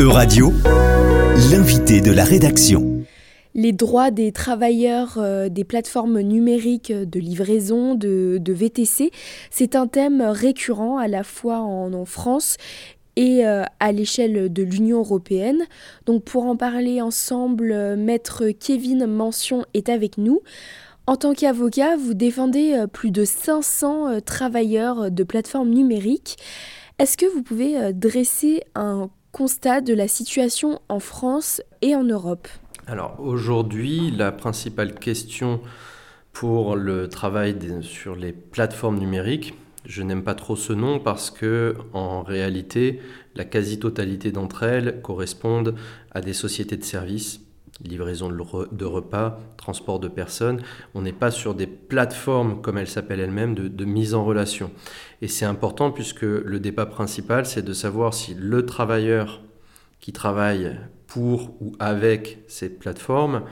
Euradio, l'invité de la rédaction. Les droits des travailleurs euh, des plateformes numériques de livraison, de, VTC, c'est un thème récurrent à la fois en, France et euh, à l'échelle de l'Union européenne. Donc pour en parler ensemble, euh, maître Kevin Mention est avec nous. En tant qu'avocat, vous défendez plus de 500 travailleurs de plateformes numériques. Est-ce que vous pouvez dresser un constat de la situation en France et en Europe. Alors aujourd'hui, la principale question pour le travail sur les plateformes numériques, je n'aime pas trop ce nom parce que en réalité, la quasi-totalité d'entre elles correspondent à des sociétés de services livraison de repas, transport de personnes. On n'est pas sur des plateformes, comme elles s'appellent elles-mêmes, de, mise en relation. Et c'est important puisque le débat principal, c'est de savoir si le travailleur qui travaille pour ou avec ces plateformes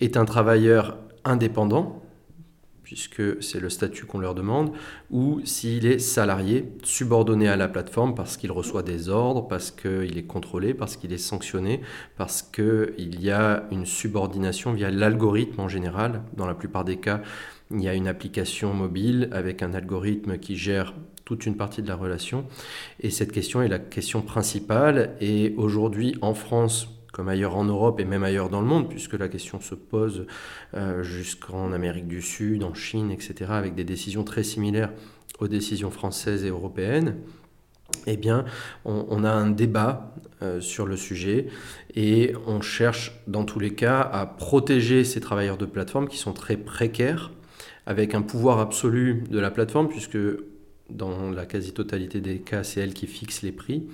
est un travailleur indépendant, puisque c'est le statut qu'on leur demande, ou s'il est salarié, subordonné à la plateforme parce qu'il reçoit des ordres, parce qu'il est contrôlé, parce qu'il est sanctionné, parce qu'il y a une subordination via l'algorithme en général. Dans la plupart des cas, il y a une application mobile avec un algorithme qui gère toute une partie de la relation. Et cette question est la question principale. Et aujourd'hui, en France, comme ailleurs en Europe et même ailleurs dans le monde, puisque la question se pose euh, jusqu'en Amérique du Sud, en Chine, etc., avec des décisions très similaires aux décisions françaises et européennes, eh bien, on, a un débat euh, sur le sujet et on cherche dans tous les cas à protéger ces travailleurs de plateforme qui sont très précaires, avec un pouvoir absolu de la plateforme, puisque dans la quasi-totalité des cas, c'est elle qui fixe les prix.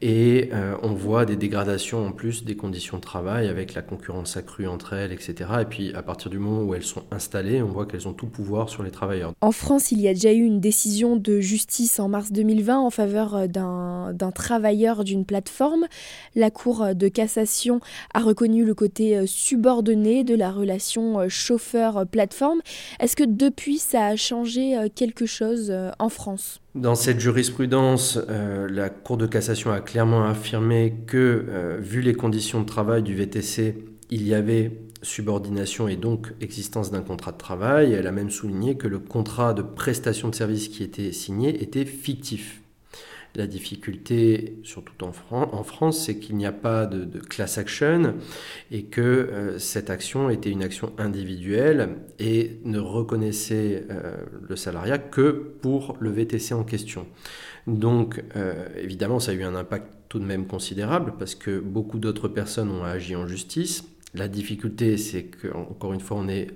Et euh, on voit des dégradations en plus des conditions de travail avec la concurrence accrue entre elles, etc. Et puis à partir du moment où elles sont installées, on voit qu'elles ont tout pouvoir sur les travailleurs. En France, il y a déjà eu une décision de justice en mars 2020 en faveur euh, d'un travailleur d'une plateforme. La Cour de cassation a reconnu le côté euh, subordonné de la relation chauffeur-plateforme. Est-ce que depuis, ça a changé quelque chose en France? Dans cette jurisprudence, euh, la Cour de cassation a clairement affirmé que, euh, vu les conditions de travail du VTC, il y avait subordination et donc existence d'un contrat de travail. Elle a même souligné que le contrat de prestation de service qui était signé était fictif. La difficulté, surtout en, France, c'est qu'il n'y a pas de, class action et que euh, cette action était une action individuelle et ne reconnaissait euh, le salariat que pour le VTC en question. Donc, euh, évidemment, ça a eu un impact tout de même considérable parce que beaucoup d'autres personnes ont agi en justice. La difficulté, c'est qu'encore une fois, on est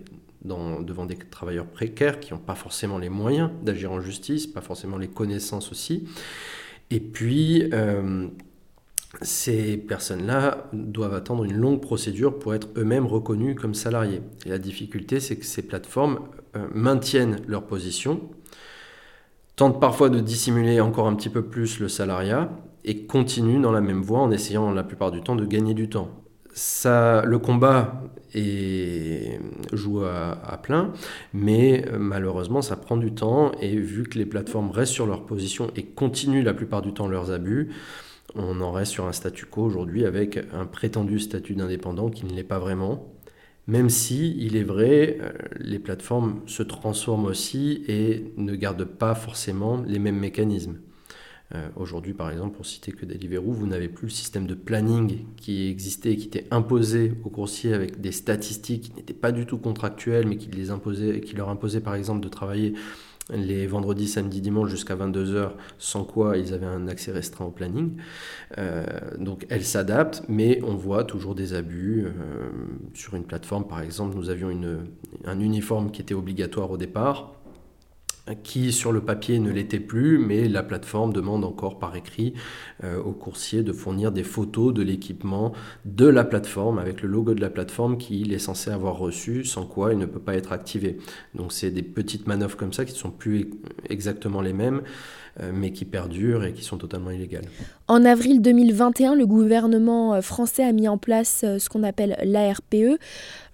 devant des travailleurs précaires qui n'ont pas forcément les moyens d'agir en justice, pas forcément les connaissances aussi. Et puis, euh, ces personnes-là doivent attendre une longue procédure pour être eux-mêmes reconnus comme salariés. La difficulté, c'est que ces plateformes euh, maintiennent leur position, tentent parfois de dissimuler encore un petit peu plus le salariat et continuent dans la même voie en essayant la plupart du temps de gagner du temps le combat est, joue à, plein, mais euh, malheureusement ça prend du temps et vu que les plateformes restent sur leur position et continuent la plupart du temps leurs abus, on en reste sur un statu quo aujourd'hui avec un prétendu statut d'indépendant qui ne l'est pas vraiment. Même si, il est vrai, euh, les plateformes se transforment aussi et ne gardent pas forcément les mêmes mécanismes. Euh, aujourd'hui, par exemple, pour citer que Deliveroo, vous n'avez plus le système de planning qui existait, qui était imposé aux coursiers avec des statistiques qui n'étaient pas du tout contractuelles, mais qui, les qui leur imposait par exemple de travailler les vendredis, samedis, dimanches jusqu'à 22h, sans quoi ils avaient un accès restreint au planning. Euh, donc elles s'adaptent, mais on voit toujours des abus. Euh, sur une plateforme, par exemple, nous avions une, un uniforme qui était obligatoire au départ qui sur le papier ne l'était plus, mais la plateforme demande encore par écrit euh, aux coursiers de fournir des photos de l'équipement de la plateforme avec le logo de la plateforme qu'il est censé avoir reçu, sans quoi il ne peut pas être activé. Donc c'est des petites manœuvres comme ça qui ne sont plus exactement les mêmes. Euh, mais qui perdurent et qui sont totalement illégales. En avril 2021, le gouvernement euh, français a mis en place euh, ce qu'on appelle l'ARPE,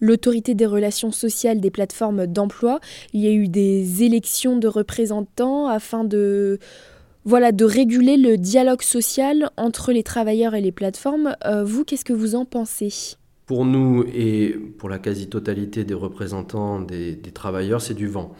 l'autorité des relations sociales des plateformes d'emploi. Il y a eu des élections de représentants afin de voilà, de réguler le dialogue social entre les travailleurs et les plateformes. Vous, qu'est-ce que vous en pensez? Pour nous et pour la quasi-totalité des représentants des, travailleurs, c'est du vent.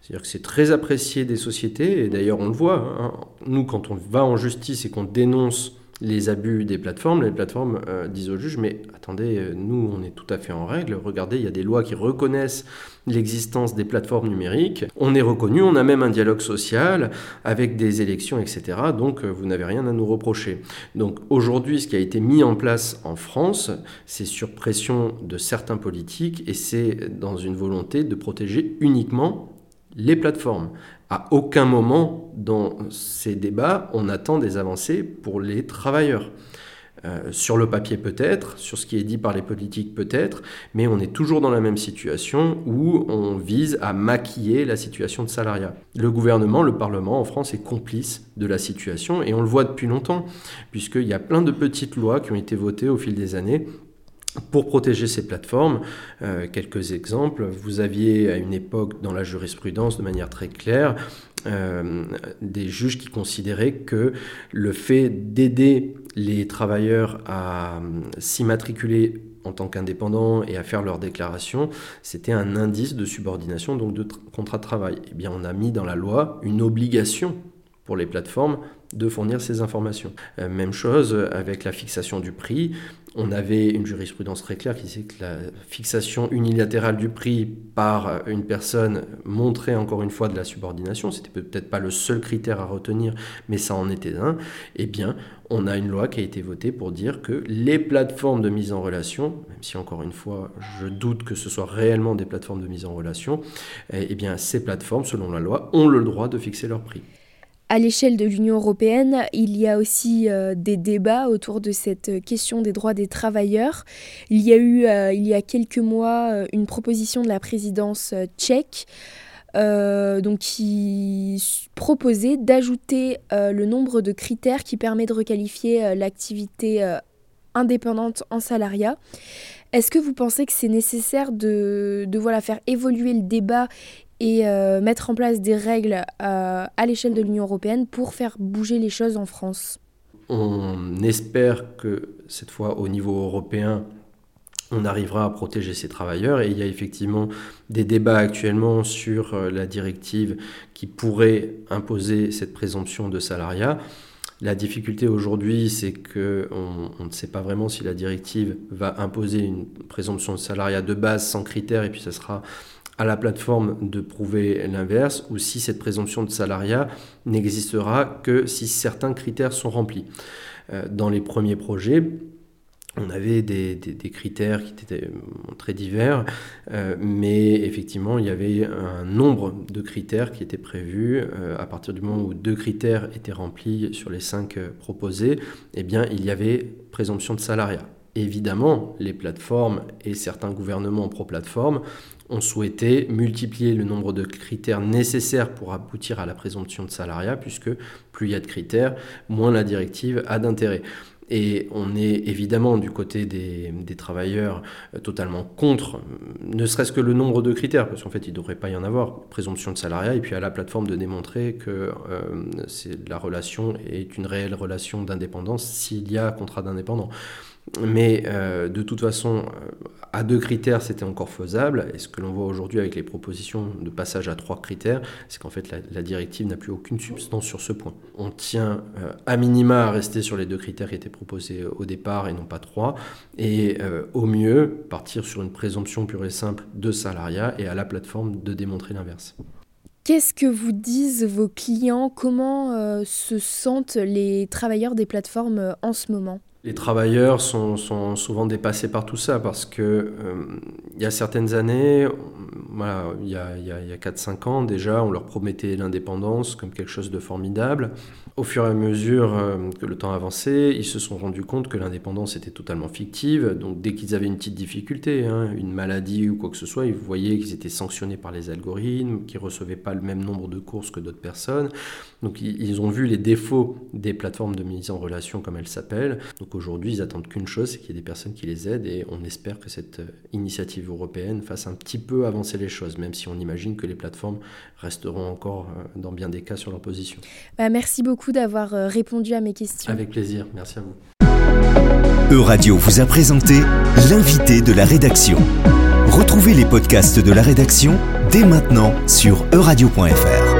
C'est-à-dire que c'est très apprécié des sociétés, et d'ailleurs on le voit, hein. nous quand on va en justice et qu'on dénonce les abus des plateformes, les plateformes euh, disent au juge, mais attendez, euh, nous, on est tout à fait en règle. Regardez, il y a des lois qui reconnaissent l'existence des plateformes numériques. On est reconnu, on a même un dialogue social avec des élections, etc. Donc, euh, vous n'avez rien à nous reprocher. Donc, aujourd'hui, ce qui a été mis en place en France, c'est sur pression de certains politiques et c'est dans une volonté de protéger uniquement les plateformes. À aucun moment dans ces débats, on attend des avancées pour les travailleurs. Euh, sur le papier peut-être, sur ce qui est dit par les politiques peut-être, mais on est toujours dans la même situation où on vise à maquiller la situation de salariat. Le gouvernement, le Parlement en France est complice de la situation et on le voit depuis longtemps, puisqu'il y a plein de petites lois qui ont été votées au fil des années pour protéger ces plateformes, euh, quelques exemples. Vous aviez à une époque dans la jurisprudence de manière très claire euh, des juges qui considéraient que le fait d'aider les travailleurs à euh, s'immatriculer en tant qu'indépendants et à faire leur déclaration, c'était un indice de subordination, donc de contrat de travail. Eh bien, on a mis dans la loi une obligation pour les plateformes de fournir ces informations. même chose avec la fixation du prix on avait une jurisprudence très claire qui disait que la fixation unilatérale du prix par une personne montrait encore une fois de la subordination. C'était peut-être pas le seul critère à retenir, mais ça en était un. Eh bien, on a une loi qui a été votée pour dire que les plateformes de mise en relation, même si encore une fois je doute que ce soit réellement des plateformes de mise en relation, eh bien ces plateformes, selon la loi, ont le droit de fixer leur prix. À l'échelle de l'Union européenne, il y a aussi euh, des débats autour de cette question des droits des travailleurs. Il y a eu, euh, il y a quelques mois, euh, une proposition de la présidence tchèque donc qui proposait d'ajouter le nombre de critères qui permet de requalifier l'activité indépendante en salariat. Est-ce que vous pensez que c'est nécessaire de, de faire évoluer le débat et euh, mettre en place des règles euh, à l'échelle de l'Union européenne pour faire bouger les choses en France. On espère que cette fois au niveau européen, on arrivera à protéger ces travailleurs et il y a effectivement des débats actuellement sur euh, la directive qui pourrait imposer cette présomption de salariat. La difficulté aujourd'hui, c'est qu'on on ne sait pas vraiment si la directive va imposer une présomption de salariat de base sans critères et puis ça sera à la plateforme de prouver l'inverse ou si cette présomption de salariat n'existera que si certains critères sont remplis. Euh, dans les premiers projets, on avait des, critères qui étaient euh, très divers, euh, mais effectivement, il y avait un nombre de critères qui étaient prévus. à partir du moment où deux critères étaient remplis sur les cinq proposés, eh bien, il y avait présomption de salariat. Évidemment, les plateformes et certains gouvernements pro-plateforme ont souhaité multiplier le nombre de critères nécessaires pour aboutir à la présomption de salariat, puisque plus il y a de critères, moins la directive a d'intérêt. Et on est évidemment du côté des, travailleurs euh, totalement contre, ne serait-ce que le nombre de critères, parce qu'en fait, il ne devrait pas y en avoir, présomption de salariat, et puis à la plateforme de démontrer que euh, la relation est une réelle relation d'indépendance s'il y a contrat d'indépendant. Mais euh, de toute façon, euh, à deux critères, c'était encore faisable. Et ce que l'on voit aujourd'hui avec les propositions de passage à trois critères, c'est qu'en fait, la, directive n'a plus aucune substance sur ce point. On tient euh, à minima à rester sur les deux critères qui étaient proposés au départ et non pas trois. Et au mieux, partir sur une présomption pure et simple de salariat et à la plateforme de démontrer l'inverse. Qu'est-ce que vous disent vos clients? Comment se sentent les travailleurs des plateformes en ce moment? Les travailleurs sont, souvent dépassés par tout ça parce que euh, il y a certaines années, il y a, a 4-5 ans déjà, on leur promettait l'indépendance comme quelque chose de formidable. Au fur et à mesure euh, que le temps avançait, ils se sont rendus compte que l'indépendance était totalement fictive. Donc dès qu'ils avaient une petite difficulté, hein, une maladie ou quoi que ce soit, ils voyaient qu'ils étaient sanctionnés par les algorithmes, qu'ils recevaient pas le même nombre de courses que d'autres personnes. Donc ils ont vu les défauts des plateformes de mise en relation comme elles s'appellent. Donc Donc aujourd'hui, ils attendent qu'une chose, c'est qu'il y ait des personnes qui les aident et on espère que cette euh, initiative européenne fasse un petit peu avancer les choses, même si on imagine que les plateformes resteront encore euh, dans bien des cas sur leur position. Bah, merci beaucoup d'avoir répondu à mes questions. Avec plaisir, merci à vous. Euradio vous a présenté l'invité de la rédaction. Retrouvez les podcasts de la rédaction dès maintenant sur euradio.fr.